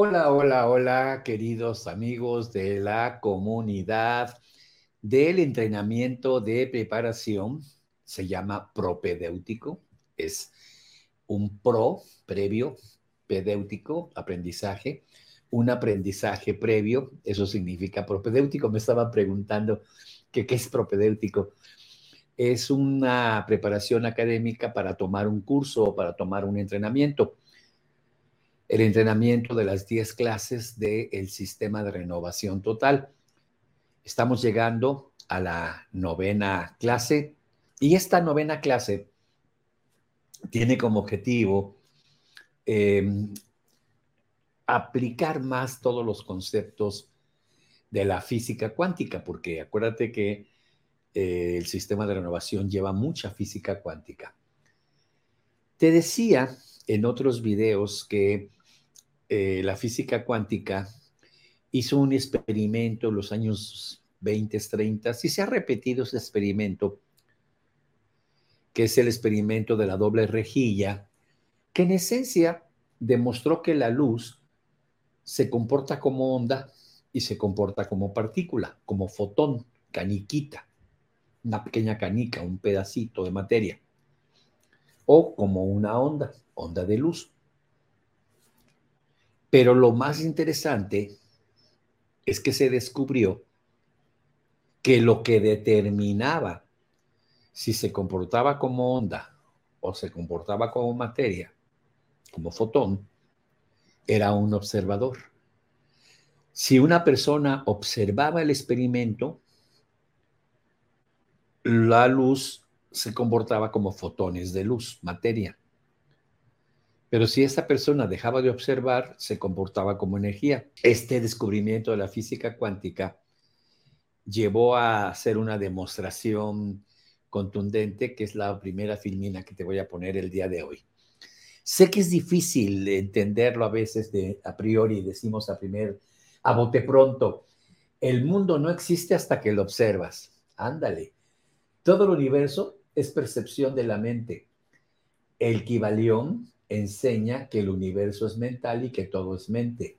Hola, hola, hola, queridos amigos de la comunidad del entrenamiento de preparación. Se llama propedéutico. Es un pro previo, pedéutico, aprendizaje, un aprendizaje previo, eso significa propedéutico. Me estaban preguntando que qué es propedéutico. Es una preparación académica para tomar un curso o para tomar un entrenamiento el entrenamiento de las 10 clases del sistema de renovación total. Estamos llegando a la novena clase y esta novena clase tiene como objetivo em, aplicar más todos los conceptos de la física cuántica, porque acuérdate que eh, el sistema de renovación lleva mucha física cuántica. Te decía en otros videos que eh, la física cuántica hizo un experimento en los años 20, 30, y se ha repetido ese experimento, que es el experimento de la doble rejilla, que en esencia demostró que la luz se comporta como onda y se comporta como partícula, como fotón, caniquita, una pequeña canica, un pedacito de materia, o como una onda, onda de luz. Pero lo más interesante es que se descubrió que lo que determinaba si se comportaba como onda o se comportaba como materia, como fotón, era un observador. Si una persona observaba el experimento, la luz se comportaba como fotones de luz, materia. Pero si esa persona dejaba de observar, se comportaba como energía. Este descubrimiento de la física cuántica llevó a hacer una demostración contundente, que es la primera filmina que te voy a poner el día de hoy. Sé que es difícil entenderlo a veces de a priori, decimos a primer, a bote pronto. El mundo no existe hasta que lo observas. Ándale. Todo el universo es percepción de la mente. El Kibalión enseña que el universo es mental y que todo es mente.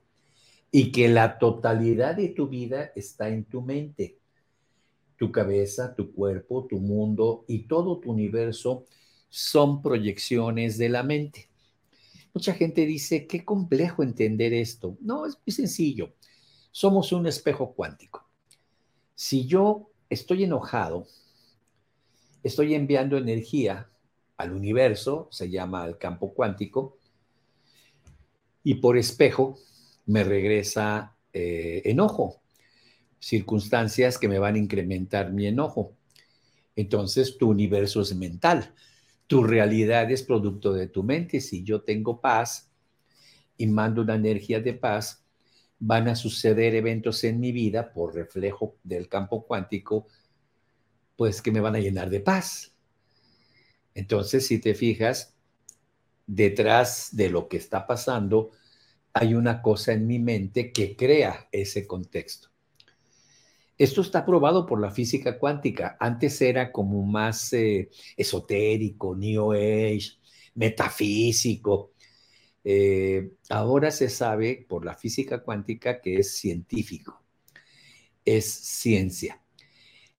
Y que la totalidad de tu vida está en tu mente. Tu cabeza, tu cuerpo, tu mundo y todo tu universo son proyecciones de la mente. Mucha gente dice, qué complejo entender esto. No, es muy sencillo. Somos un espejo cuántico. Si yo estoy enojado, estoy enviando energía al universo, se llama el campo cuántico, y por espejo me regresa eh, enojo, circunstancias que me van a incrementar mi enojo. Entonces tu universo es mental, tu realidad es producto de tu mente. Si yo tengo paz y mando una energía de paz, van a suceder eventos en mi vida por reflejo del campo cuántico, pues que me van a llenar de paz. Entonces, si te fijas, detrás de lo que está pasando, hay una cosa en mi mente que crea ese contexto. Esto está probado por la física cuántica. Antes era como más eh, esotérico, New Age, metafísico. Eh, ahora se sabe por la física cuántica que es científico, es ciencia.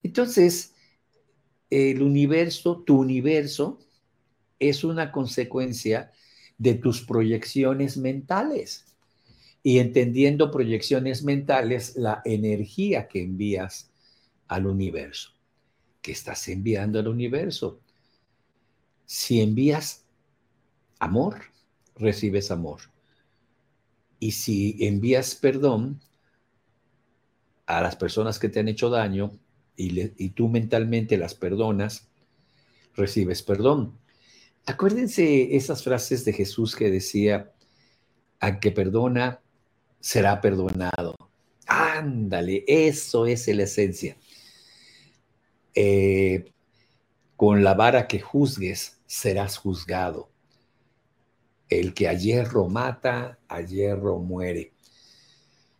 Entonces, el universo, tu universo, es una consecuencia de tus proyecciones mentales. Y entendiendo proyecciones mentales, la energía que envías al universo, que estás enviando al universo. Si envías amor, recibes amor. Y si envías perdón a las personas que te han hecho daño, y, tú mentalmente las perdonas, recibes perdón. Acuérdense esas frases de Jesús que decía, a que perdona, será perdonado. Ándale, eso es la esencia. Eh, con la vara que juzgues, serás juzgado. El que a hierro mata, a hierro muere.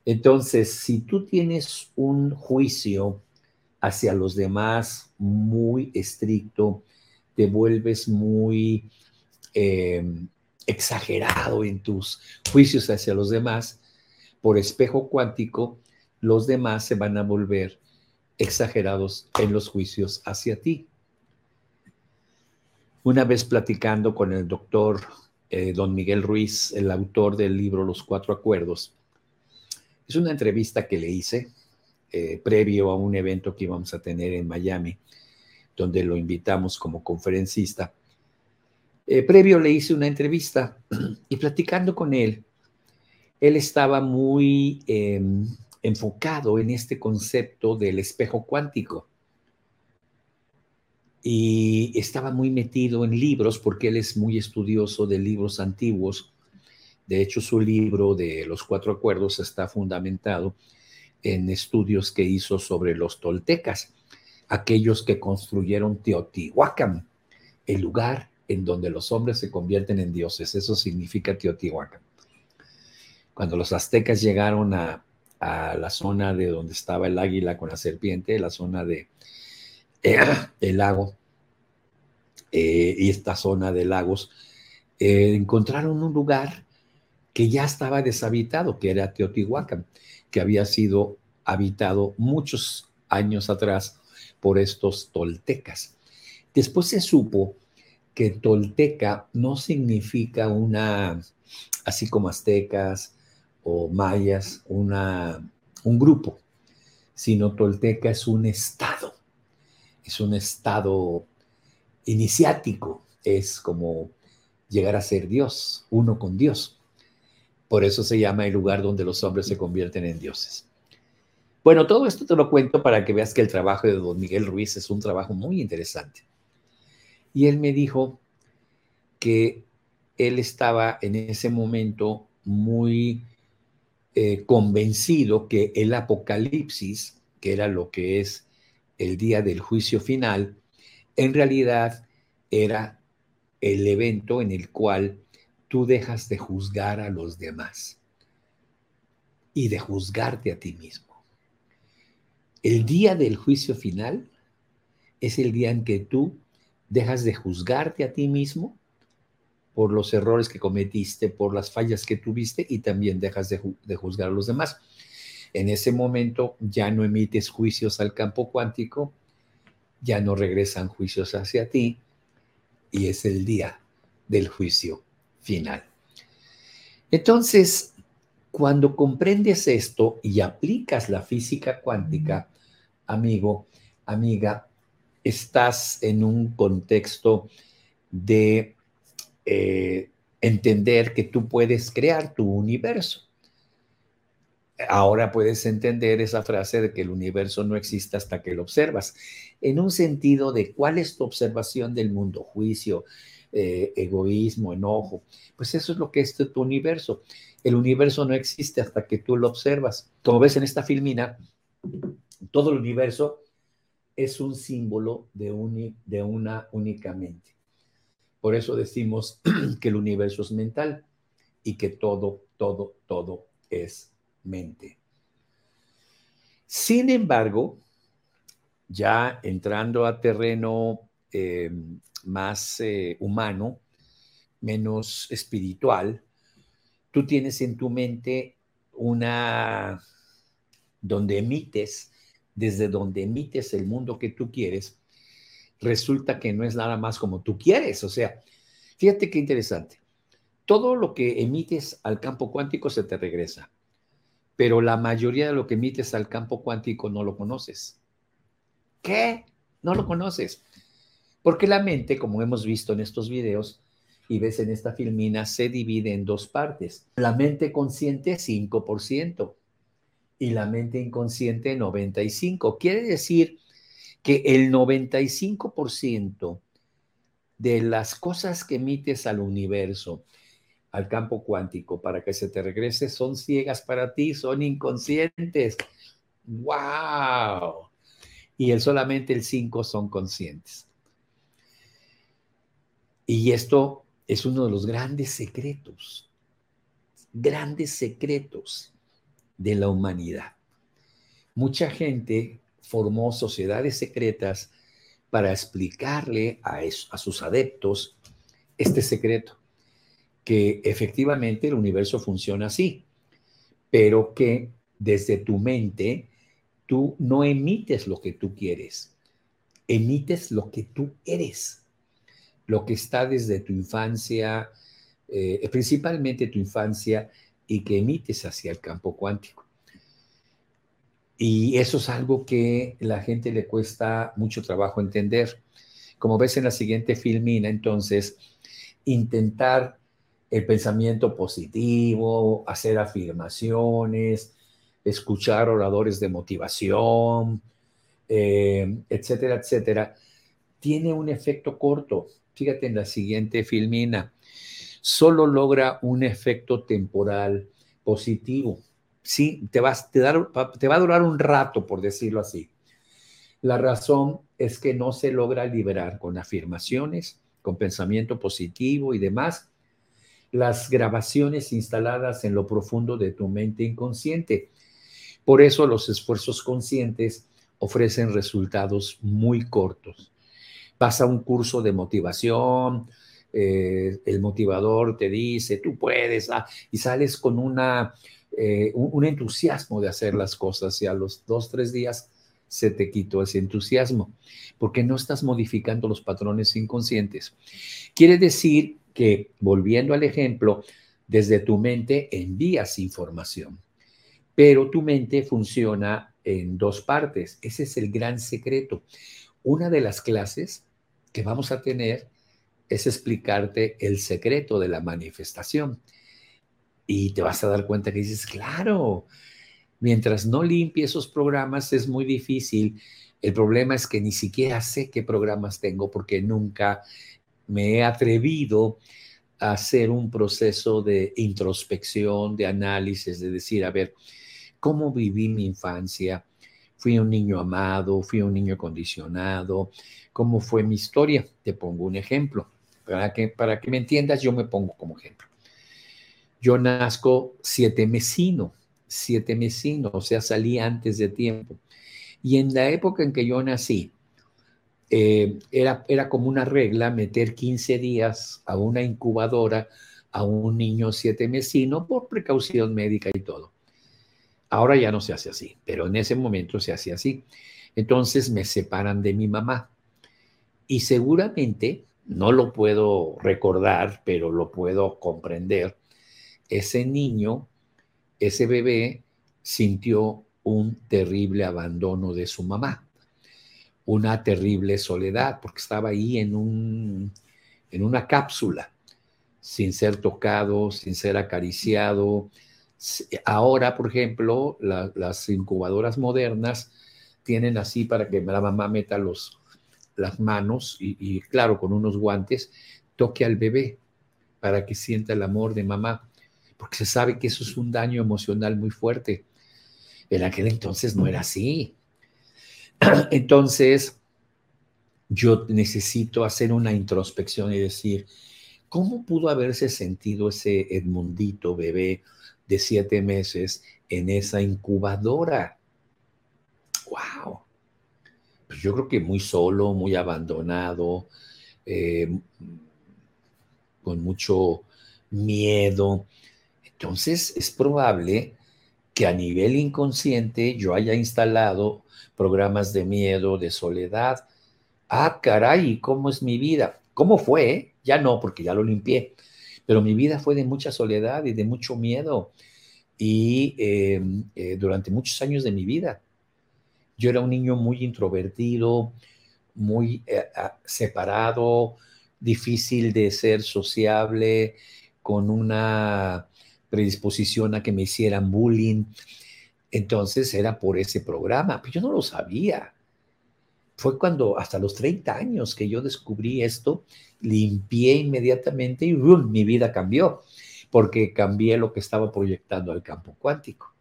Entonces, si tú tienes un juicio hacia los demás muy estricto, te vuelves muy em, exagerado en tus juicios hacia los demás, por espejo cuántico, los demás se van a volver exagerados en los juicios hacia ti. Una vez platicando con el doctor eh, don Miguel Ruiz, el autor del libro Los Cuatro Acuerdos, es una entrevista que le hice eh, previo a un evento que íbamos a tener en Miami, donde lo invitamos como conferencista. Eh, previo le hice una entrevista y platicando con él, él estaba muy em, enfocado en este concepto del espejo cuántico y estaba muy metido en libros porque él es muy estudioso de libros antiguos. De hecho, su libro de los cuatro acuerdos está fundamentado en estudios que hizo sobre los toltecas, aquellos que construyeron Teotihuacán, el lugar en donde los hombres se convierten en dioses. Eso significa Teotihuacán. Cuando los aztecas llegaron a, la zona de donde estaba el águila con la serpiente, la zona de eh, el lago eh, y esta zona de lagos, eh, encontraron un lugar que ya estaba deshabitado, que era Teotihuacán, que había sido habitado muchos años atrás por estos toltecas. Después se supo que tolteca no significa una, así como aztecas o mayas, una, un grupo, sino tolteca es un estado, es un estado iniciático, es como llegar a ser Dios, uno con Dios. Por eso se llama el lugar donde los hombres se convierten en dioses. Bueno, todo esto te lo cuento para que veas que el trabajo de don Miguel Ruiz es un trabajo muy interesante. Y él me dijo que él estaba en ese momento muy eh, convencido que el apocalipsis, que era lo que es el día del juicio final, en realidad era el evento en el cual tú dejas de juzgar a los demás y de juzgarte a ti mismo. El día del juicio final es el día en que tú dejas de juzgarte a ti mismo por los errores que cometiste, por las fallas que tuviste y también dejas de, juzgar a los demás. En ese momento ya no emites juicios al campo cuántico, ya no regresan juicios hacia ti y es el día del juicio final. Entonces, cuando comprendes esto y aplicas la física cuántica, amigo, amiga, estás en un contexto de eh, entender que tú puedes crear tu universo. Ahora puedes entender esa frase de que el universo no existe hasta que lo observas, en un sentido de cuál es tu observación del mundo, juicio, eh, egoísmo, enojo. Pues eso es lo que es tu universo. El universo no existe hasta que tú lo observas. Como ves en esta filmina, todo el universo es un símbolo de, de una. Por eso decimos que el universo es mental y que todo, todo, todo es mente. Sin embargo, ya entrando a terreno eh, más eh, humano, menos espiritual, tú tienes en tu mente una donde emites desde donde emites el mundo que tú quieres, resulta que no es nada más como tú quieres. O sea, fíjate qué interesante. Todo lo que emites al campo cuántico se te regresa, pero la mayoría de lo que emites al campo cuántico no lo conoces. ¿Qué? No lo conoces. Porque la mente, como hemos visto en estos videos y ves en esta filmina, se divide en dos partes. La mente consciente, 5% y la mente inconsciente 95. Quiere decir que el 95% de las cosas que emites al universo, al campo cuántico, para que se te regrese, son ciegas para ti, son inconscientes. ¡Wow! Y el, solamente el 5 son conscientes. Y esto es uno de los grandes secretos, grandes secretos de la humanidad. Mucha gente formó sociedades secretas para explicarle a, a sus adeptos este secreto, que efectivamente el universo funciona así. pero que desde tu mente tú no emites lo que tú quieres, emites lo que tú eres, lo que está desde tu infancia, eh, principalmente tu infancia, y que emites hacia el campo cuántico. Y eso es algo que la gente le cuesta mucho trabajo entender. Como ves en la siguiente filmina, entonces, intentar el pensamiento positivo, hacer afirmaciones, escuchar oradores de motivación, eh, etcétera, etcétera, tiene un efecto corto. Fíjate en la siguiente filmina. Solo logra un efecto temporal positivo. Sí, te, vas, te, te va a durar un rato, por decirlo así. La razón es que no se logra liberar con afirmaciones, con pensamiento positivo y demás las grabaciones instaladas en lo profundo de tu mente inconsciente. Por eso los esfuerzos conscientes ofrecen resultados muy cortos. Pasa un curso de motivación, eh, el motivador te dice, tú puedes, ah, y sales con una, eh, un, entusiasmo de hacer las cosas y a los dos, tres días se te quitó ese entusiasmo, porque no estás modificando los patrones inconscientes. Quiere decir que, volviendo al ejemplo, desde tu mente envías información, pero tu mente funciona en dos partes. Ese es el gran secreto. Una de las clases que vamos a tener es explicarte el secreto de la manifestación. Y te vas a dar cuenta que dices, claro, mientras no limpie esos programas es muy difícil. El problema es que ni siquiera sé qué programas tengo porque nunca me he atrevido a hacer un proceso de introspección, de análisis, de decir, a ver, ¿cómo viví mi infancia? Fui un niño amado, fui un niño condicionado, ¿cómo fue mi historia? Te pongo un ejemplo. Para que, para que me entiendas, yo me pongo como ejemplo. Yo nazco siete mesino, siete mesino, o sea, salí antes de tiempo. Y en la época en que yo nací, eh, era, era como una regla meter 15 días a una incubadora a un niño siete mesino por precaución médica y todo. Ahora ya no se hace así, pero en ese momento se hacía así. Entonces me separan de mi mamá. Y seguramente no lo puedo recordar, pero lo puedo comprender, ese niño, ese bebé, sintió un terrible abandono de su mamá, una terrible soledad, porque estaba ahí en, un, en una cápsula, sin ser tocado, sin ser acariciado. Ahora, por ejemplo, las incubadoras modernas tienen así para que la mamá meta los, las manos y, claro, con unos guantes, toque al bebé para que sienta el amor de mamá, porque se sabe que eso es un daño emocional muy fuerte. En aquel entonces no era así. Entonces, yo necesito hacer una introspección y decir, ¿cómo pudo haberse sentido ese Edmundito bebé de siete meses en esa incubadora? ¡Wow! Pues, yo creo que muy solo, muy abandonado, eh, con mucho miedo. Entonces es probable que a nivel inconsciente yo haya instalado programas de miedo, de soledad. Ah, caray, ¿cómo es mi vida? ¿Cómo fue? Ya no, porque ya lo limpié. Pero mi vida fue de mucha soledad y de mucho miedo. Y em, eh, durante muchos años de mi vida. Yo era un niño muy introvertido, muy eh, separado, difícil de ser sociable, con una predisposición a que me hicieran bullying. Entonces era por ese programa, pero yo no lo sabía. Fue cuando hasta los 30 años que yo descubrí esto, limpié inmediatamente y mi vida cambió, porque cambié lo que estaba proyectando al campo cuántico.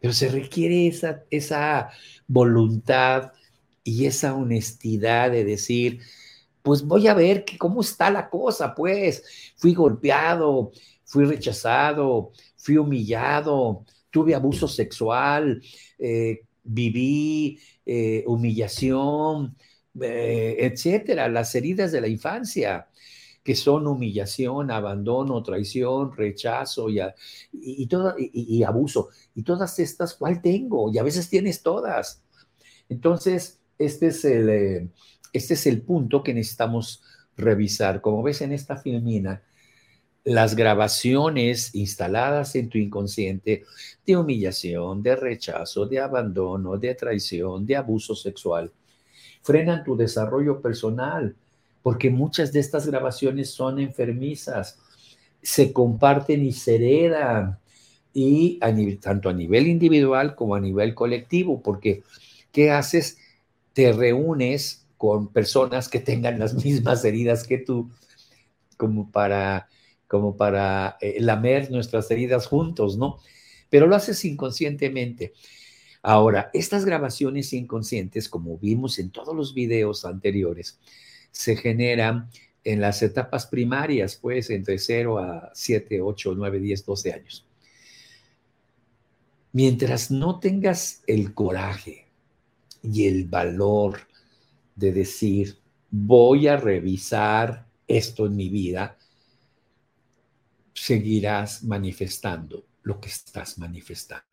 Pero se requiere esa, esa voluntad y esa honestidad de decir, pues voy a ver que cómo está la cosa, pues fui golpeado, fui rechazado, fui humillado, tuve abuso sexual, eh, viví eh, humillación, eh, etcétera, las heridas de la infancia. que son humillación, abandono, traición, rechazo y, y, y, abuso. Y todas estas, ¿cuál tengo? Y a veces tienes todas. Entonces, este es el, eh, este es el punto que necesitamos revisar. Como ves en esta filmina, las grabaciones instaladas en tu inconsciente de humillación, de rechazo, de abandono, de traición, de abuso sexual, frenan tu desarrollo personal, porque muchas de estas grabaciones son enfermizas, se comparten y se heredan, y tanto a nivel individual como a nivel colectivo, porque ¿qué haces? Te reúnes con personas que tengan las mismas heridas que tú, como para, como para eh, lamer nuestras heridas juntos, ¿no? Pero lo haces inconscientemente. Ahora, estas grabaciones inconscientes, como vimos en todos los videos anteriores, se generan en las etapas primarias, pues entre 0 a 7, 8, 9, 10, 12 años. Mientras no tengas el coraje y el valor de decir, voy a revisar esto en mi vida, seguirás manifestando lo que estás manifestando.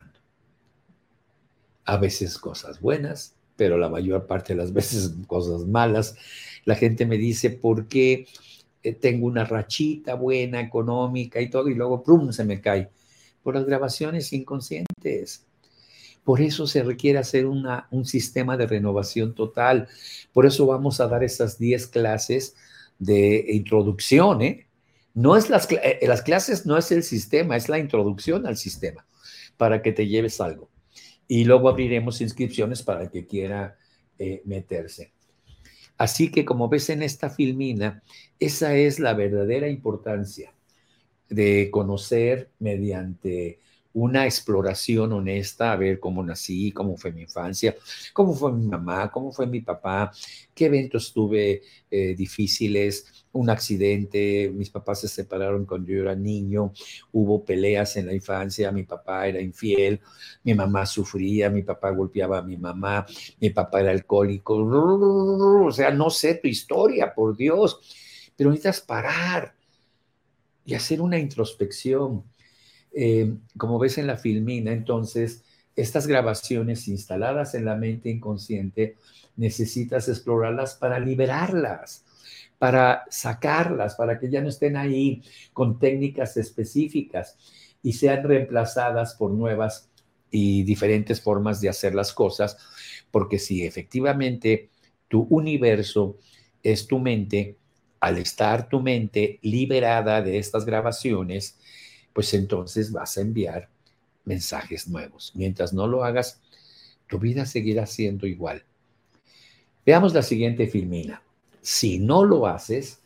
A veces cosas buenas, pero la mayor parte de las veces cosas malas. La gente me dice, ¿por qué eh, tengo una rachita buena, económica y todo, y luego, ¡prum!, se me cae? Por las grabaciones inconscientes. Por eso se requiere hacer una, un sistema de renovación total. Por eso vamos a dar esas 10 clases de introducción. ¿eh? No es las, eh, las clases, no es el sistema, es la introducción al sistema para que te lleves algo. Y luego abriremos inscripciones para el que quiera eh, meterse. Así que como ves en esta filmina, esa es la verdadera importancia de conocer mediante una exploración honesta, a ver cómo nací, cómo fue mi infancia, cómo fue mi mamá, cómo fue mi papá, qué eventos tuve eh, difíciles, un accidente, mis papás se separaron cuando yo era niño, hubo peleas en la infancia, mi papá era infiel, mi mamá sufría, mi papá golpeaba a mi mamá, mi papá era alcohólico, o sea, no sé tu historia, por Dios, pero necesitas parar y hacer una introspección eh, como ves en la filmina, entonces, estas grabaciones instaladas en la mente inconsciente, necesitas explorarlas para liberarlas, para sacarlas, para que ya no estén ahí con técnicas específicas y sean reemplazadas por nuevas y diferentes formas de hacer las cosas, porque si efectivamente tu universo es tu mente, al estar tu mente liberada de estas grabaciones, pues entonces vas a enviar mensajes nuevos. Mientras no lo hagas, tu vida seguirá siendo igual. Veamos la siguiente filmina. Si no lo haces,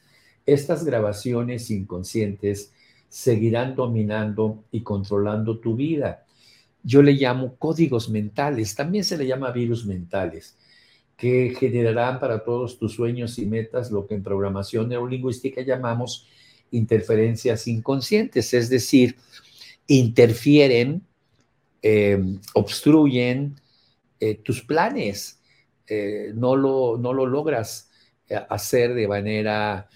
estas grabaciones inconscientes seguirán dominando y controlando tu vida. Yo le llamo códigos mentales, también se le llama virus mentales, que generarán para todos tus sueños y metas lo que en programación neurolingüística llamamos interferencias inconscientes, es decir, interfieren, eh, obstruyen eh, tus planes, eh, no, lo, no lo logras hacer de manera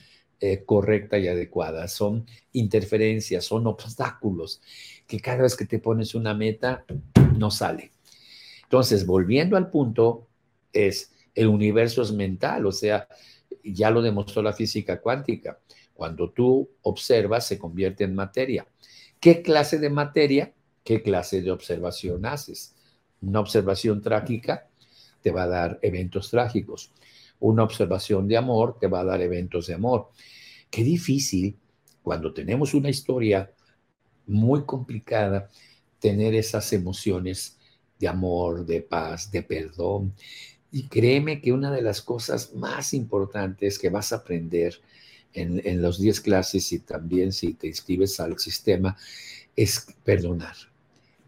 correcta y adecuada. Son interferencias, son obstáculos que cada vez que te pones una meta no sale. Entonces, volviendo al punto, es el universo es mental, o sea, ya lo demostró la física cuántica. Cuando tú observas, se convierte en materia. ¿Qué clase de materia? ¿Qué clase de observación haces? Una observación trágica te va a dar eventos trágicos. Una observación de amor te va a dar eventos de amor. Qué difícil cuando tenemos una historia muy complicada tener esas emociones de amor, de paz, de perdón. Y créeme que una de las cosas más importantes que vas a aprender en, en los 10 clases y también si te inscribes al sistema, es perdonar.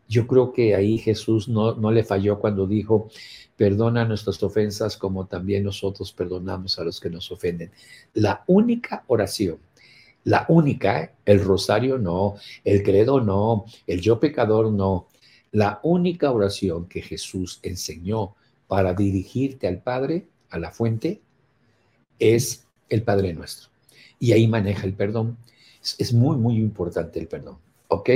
Yo creo que ahí Jesús no, no le falló cuando dijo, perdona nuestras ofensas como también nosotros perdonamos a los que nos ofenden. La única oración, la única, el rosario no, el credo no, el yo pecador no, la única oración que Jesús enseñó para dirigirte al Padre, a la fuente, es el Padre nuestro. Y ahí maneja el perdón. Es, muy, muy importante el perdón. ¿Ok?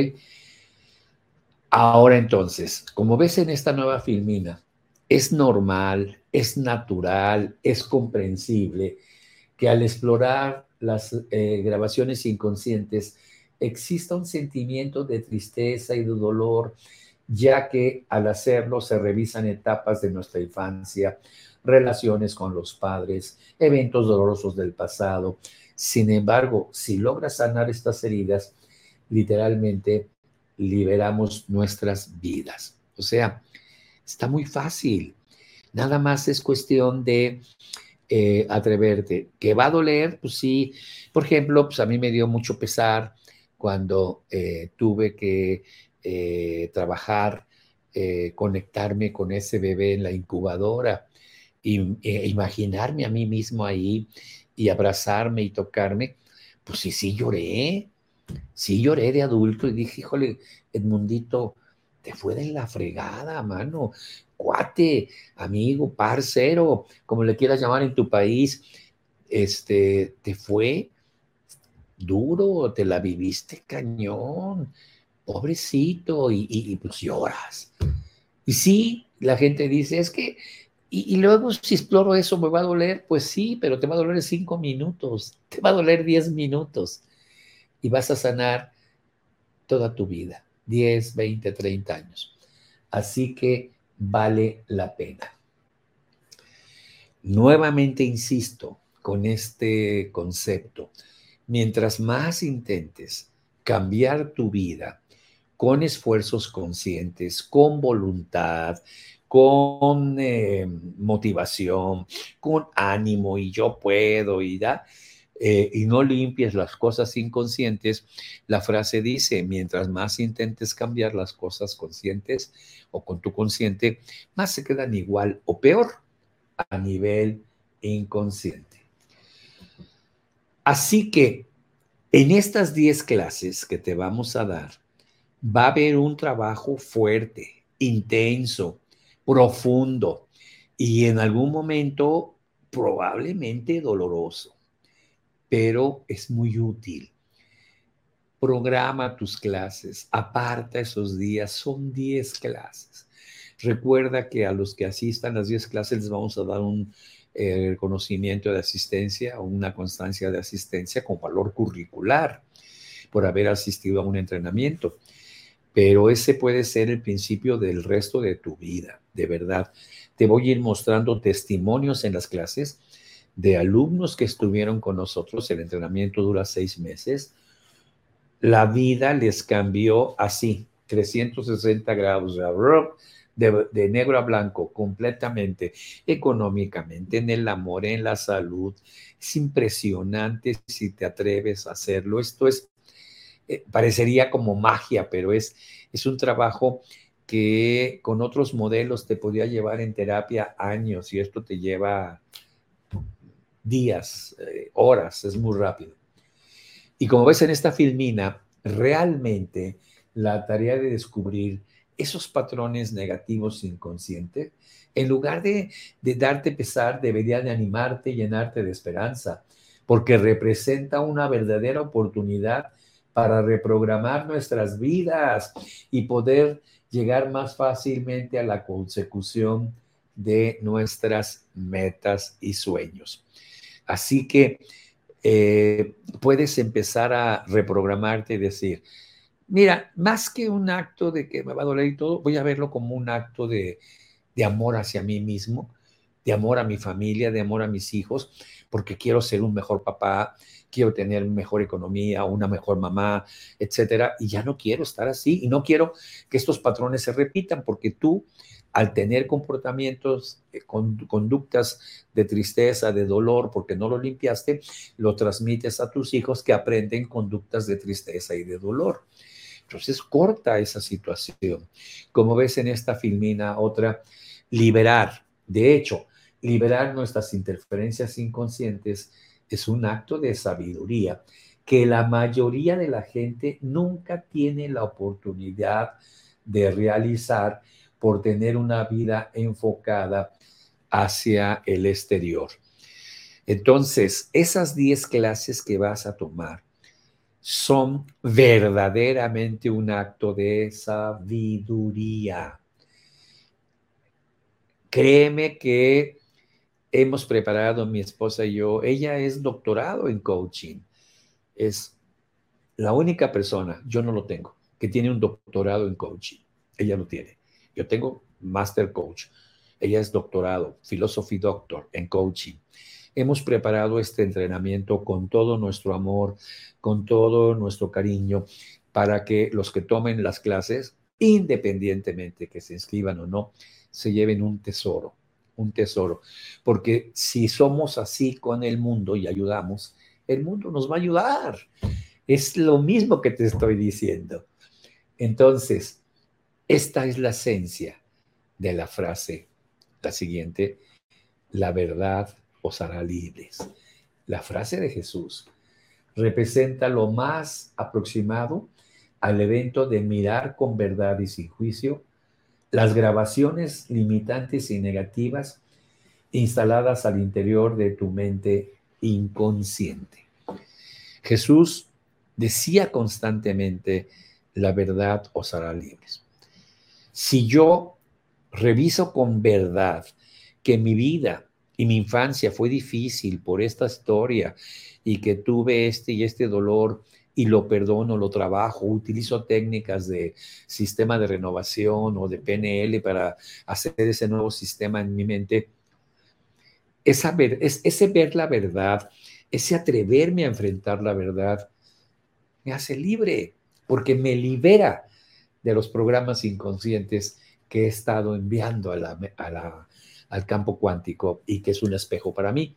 Ahora entonces, como ves en esta nueva filmina, es normal, es natural, es comprensible que al explorar las eh, grabaciones inconscientes exista un sentimiento de tristeza y de dolor, ya que al hacerlo se revisan etapas de nuestra infancia, relaciones con los padres, eventos dolorosos del pasado. Sin embargo, si logras sanar estas heridas, literalmente liberamos nuestras vidas. O sea, está muy fácil. Nada más es cuestión de eh, atreverte. ¿Que va a doler? Pues sí. Por ejemplo, pues a mí me dio mucho pesar cuando eh, tuve que eh, trabajar, conectarme con ese bebé en la incubadora y imaginarme a mí mismo ahí y abrazarme y tocarme. Pues sí, sí lloré. Sí lloré de adulto y dije, híjole, Edmundito, te fue de la fregada, mano cuate, amigo, parcero, como le quieras llamar en tu país, este, te fue duro, te la viviste cañón, pobrecito, y, pues lloras. Y sí, la gente dice, es que, y, y, luego si exploro eso, ¿me va a doler? Pues sí, pero te va a doler cinco minutos, te va a doler diez minutos, y vas a sanar toda tu vida, diez, veinte, treinta años. Así que vale la pena. Nuevamente insisto con este concepto. Mientras más intentes cambiar tu vida con esfuerzos conscientes, con voluntad, con eh, motivación, con ánimo y yo puedo y da, eh, y no limpies las cosas inconscientes, la frase dice, mientras más intentes cambiar las cosas conscientes o con tu consciente, más se quedan igual o peor a nivel inconsciente. Así que en estas 10 clases que te vamos a dar, va a haber un trabajo fuerte, intenso, profundo y en algún momento probablemente doloroso pero es muy útil. Programa tus clases, aparta esos días, son 10 clases. Recuerda que a los que asistan las 10 clases les vamos a dar un eh, reconocimiento de asistencia o una constancia de asistencia con valor curricular por haber asistido a un entrenamiento. Pero ese puede ser el principio del resto de tu vida, de verdad. Te voy a ir mostrando testimonios en las clases de alumnos que estuvieron con nosotros, el entrenamiento dura seis meses, la vida les cambió así, 360 grados de, de negro a blanco, completamente, económicamente, en el amor, en la salud. Es impresionante si te atreves a hacerlo. Esto es, eh, parecería como magia, pero es, es un trabajo que con otros modelos te podía llevar en terapia años y esto te lleva días, eh, horas, es muy rápido. Y como ves en esta filmina, realmente la tarea de descubrir esos patrones negativos inconscientes, en lugar de, de darte pesar, debería de animarte y llenarte de esperanza, porque representa una verdadera oportunidad para reprogramar nuestras vidas y poder llegar más fácilmente a la consecución de nuestras metas y sueños. Así que eh, puedes empezar a reprogramarte y decir, mira, más que un acto de que me va a doler y todo, voy a verlo como un acto de, de amor hacia mí mismo, de amor a mi familia, de amor a mis hijos, porque quiero ser un mejor papá, quiero tener mejor economía, una mejor mamá, etcétera, y ya no quiero estar así y no quiero que estos patrones se repitan porque tú al tener comportamientos, eh, conductas de tristeza, de dolor, porque no lo limpiaste, lo transmites a tus hijos que aprenden conductas de tristeza y de dolor. Entonces corta esa situación. Como ves en esta filmina, otra, liberar. De hecho, liberar nuestras interferencias inconscientes es un acto de sabiduría que la mayoría de la gente nunca tiene la oportunidad de realizar por tener una vida enfocada hacia el exterior. Entonces, esas 10 clases que vas a tomar son verdaderamente un acto de sabiduría. Créeme que hemos preparado, mi esposa y yo, ella es doctorado en coaching. Es la única persona, yo no lo tengo, que tiene un doctorado en coaching. Ella lo tiene. Yo tengo master coach. Ella es doctorado, philosophy doctor en coaching. Hemos preparado este entrenamiento con todo nuestro amor, con todo nuestro cariño, para que los que tomen las clases, independientemente que se inscriban o no, se lleven un tesoro, un tesoro. Porque si somos así con el mundo y ayudamos, el mundo nos va a ayudar. Es lo mismo que te estoy diciendo. Entonces, esta es la esencia de la frase, la siguiente, la verdad os hará libres. La frase de Jesús representa lo más aproximado al evento de mirar con verdad y sin juicio las grabaciones limitantes y negativas instaladas al interior de tu mente inconsciente. Jesús decía constantemente, la verdad os hará libres. Si yo reviso con verdad que mi vida y mi infancia fue difícil por esta historia y que tuve este y este dolor y lo perdono, lo trabajo, utilizo técnicas de sistema de renovación o de PNL para hacer ese nuevo sistema en mi mente. Esa es, ese ver la verdad, ese atreverme a enfrentar la verdad, me hace libre, porque me libera de los programas inconscientes que he estado enviando a al campo cuántico y que es un espejo para mí.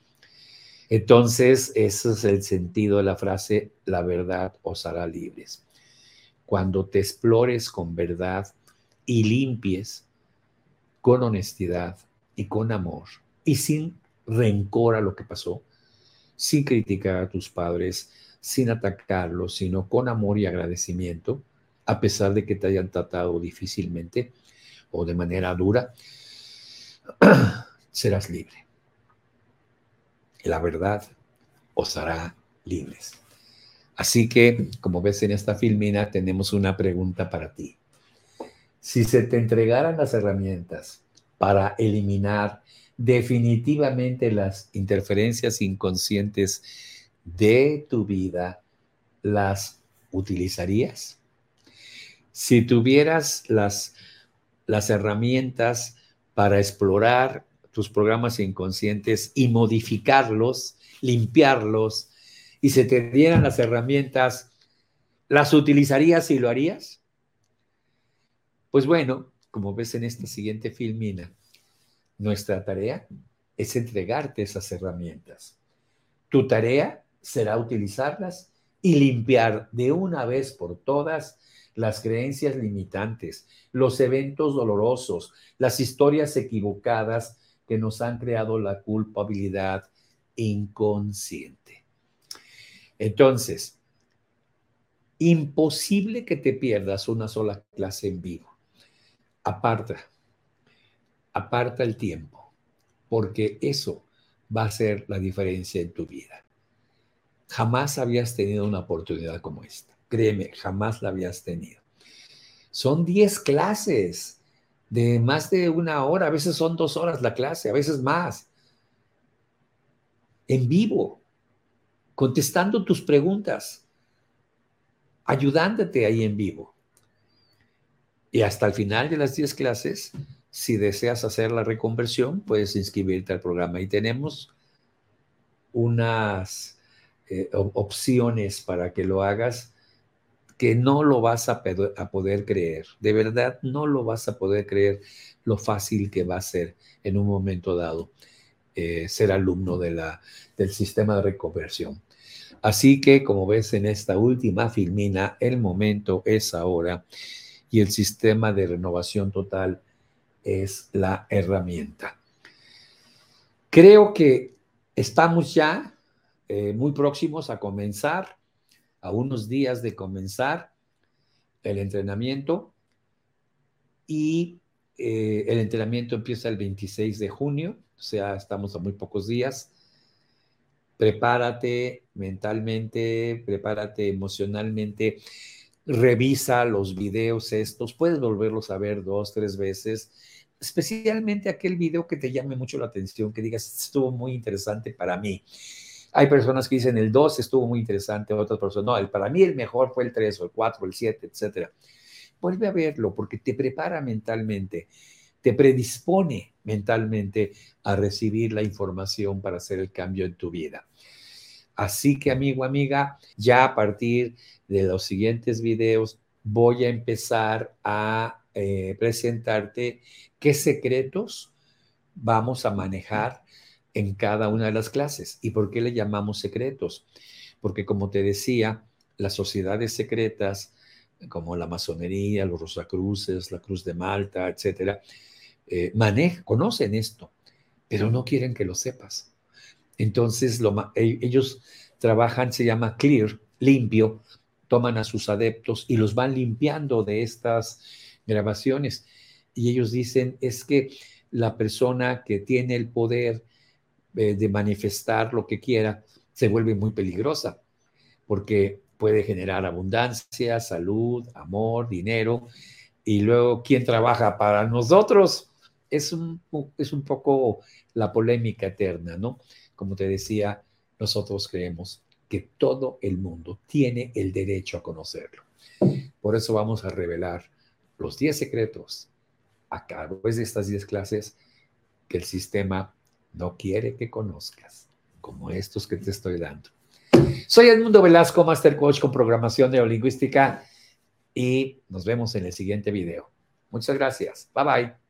Entonces, ese es el sentido de la frase, la verdad os hará libres. Cuando te explores con verdad y limpies con honestidad y con amor y sin rencor a lo que pasó, sin criticar a tus padres, sin atacarlos, sino con amor y agradecimiento, a pesar de que te hayan tratado difícilmente o de manera dura, serás libre. La verdad os hará libres. Así que, como ves en esta filmina, tenemos una pregunta para ti. Si se te entregaran las herramientas para eliminar definitivamente las interferencias inconscientes de tu vida, ¿las utilizarías? Si tuvieras las, las herramientas para explorar tus programas inconscientes y modificarlos, limpiarlos, y se te dieran las herramientas, ¿las utilizarías y lo harías? Pues bueno, como ves en esta siguiente filmina, nuestra tarea es entregarte esas herramientas. Tu tarea será utilizarlas y limpiar de una vez por todas las creencias limitantes, los eventos dolorosos, las historias equivocadas que nos han creado la culpabilidad inconsciente. Entonces, imposible que te pierdas una sola clase en vivo. Aparta, aparta el tiempo, porque eso va a ser la diferencia en tu vida. Jamás habías tenido una oportunidad como esta. Créeme, jamás la habías tenido. Son 10 clases de más de una hora, a veces son dos horas la clase, a veces más. En vivo, contestando tus preguntas, ayudándote ahí en vivo. Y hasta el final de las 10 clases, si deseas hacer la reconversión, puedes inscribirte al programa. Y tenemos unas eh, opciones para que lo hagas que no lo vas a, poder creer. De verdad, no lo vas a poder creer lo fácil que va a ser en un momento dado eh, ser alumno de la, del sistema de reconversión. Así que, como ves en esta última filmina, el momento es ahora y el sistema de renovación total es la herramienta. Creo que estamos ya eh, muy próximos a comenzar a unos días de comenzar el entrenamiento y eh, el entrenamiento empieza el 26 de junio, o sea, estamos a muy pocos días. prepárate mentalmente, prepárate emocionalmente, revisa los videos estos, puedes volverlos a ver dos, tres veces, especialmente aquel video que te llame mucho la atención, que digas, estuvo muy interesante para mí. Hay personas que dicen el 2 estuvo muy interesante, otras personas, no, el, para mí el mejor fue el 3 o el 4 o el 7, etcétera. Vuelve a verlo porque te prepara mentalmente, te predispone mentalmente a recibir la información para hacer el cambio en tu vida. Así que, amigo, amiga, ya a partir de los siguientes videos voy a empezar a eh, presentarte qué secretos vamos a manejar en cada una de las clases. ¿Y por qué le llamamos secretos? Porque como te decía, las sociedades secretas, como la masonería, los rosacruces, la Cruz de Malta, etcétera, eh, conocen esto, pero no quieren que lo sepas. Entonces, e, ellos trabajan, se llama clear, limpio, toman a sus adeptos y los van limpiando de estas grabaciones. Y ellos dicen, es que la persona que tiene el poder eh, de manifestar lo que quiera se vuelve muy peligrosa, porque puede generar abundancia, salud, amor, dinero, y luego, ¿quién trabaja para nosotros? Es un, es un poco la polémica eterna, ¿no? Como te decía, nosotros creemos que todo el mundo tiene el derecho a conocerlo. Por eso vamos a revelar los 10 secretos a través de estas 10 clases que el sistema no quiere que conozcas, como estos que te estoy dando. Soy Edmundo Velasco, Master Coach con programación neolingüística y nos vemos en el siguiente video. Muchas gracias. Bye bye.